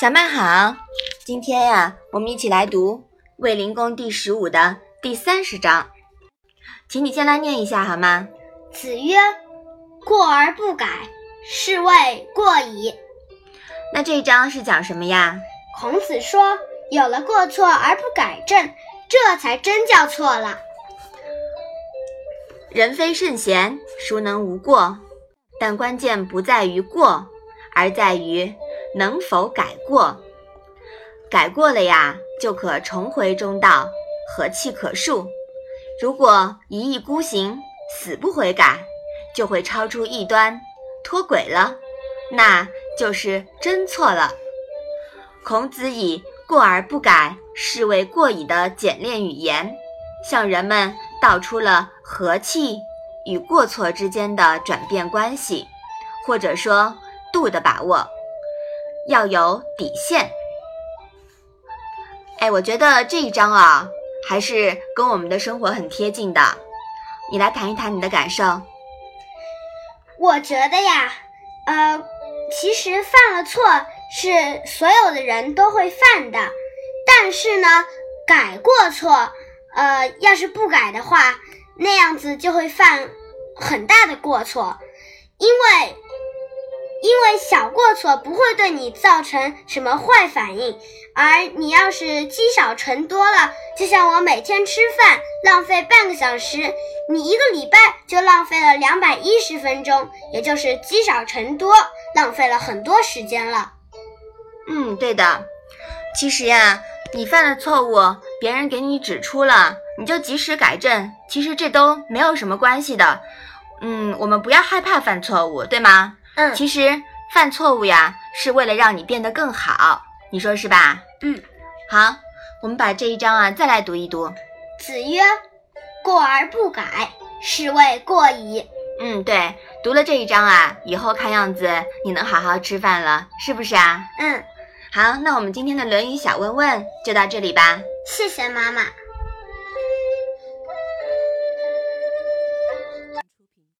小麦好，今天呀，我们一起来读《卫灵公》第十五的第三十章，请你先来念一下好吗？子曰：“过而不改，是谓过矣。”那这一章是讲什么呀？孔子说：“有了过错而不改正，这才真叫错了。人非圣贤，孰能无过？但关键不在于过，而在于。”能否改过？改过了呀，就可重回中道，和气可恕。如果一意孤行，死不悔改，就会超出异端，脱轨了，那就是真错了。孔子以“过而不改，是谓过矣”的简练语言，向人们道出了和气与过错之间的转变关系，或者说度的把握。要有底线。哎，我觉得这一章啊，还是跟我们的生活很贴近的。你来谈一谈你的感受。我觉得呀，呃，其实犯了错是所有的人都会犯的，但是呢，改过错，呃，要是不改的话，那样子就会犯很大的过错，因为。因为小过错不会对你造成什么坏反应，而你要是积少成多了，就像我每天吃饭浪费半个小时，你一个礼拜就浪费了两百一十分钟，也就是积少成多，浪费了很多时间了。嗯，对的。其实呀，你犯了错误，别人给你指出了，你就及时改正，其实这都没有什么关系的。嗯，我们不要害怕犯错误，对吗？嗯，其实犯错误呀，是为了让你变得更好，你说是吧？嗯，好，我们把这一章啊再来读一读。子曰：“过而不改，是谓过矣。”嗯，对，读了这一章啊，以后看样子你能好好吃饭了，是不是啊？嗯，好，那我们今天的《论语》小问问就到这里吧。谢谢妈妈。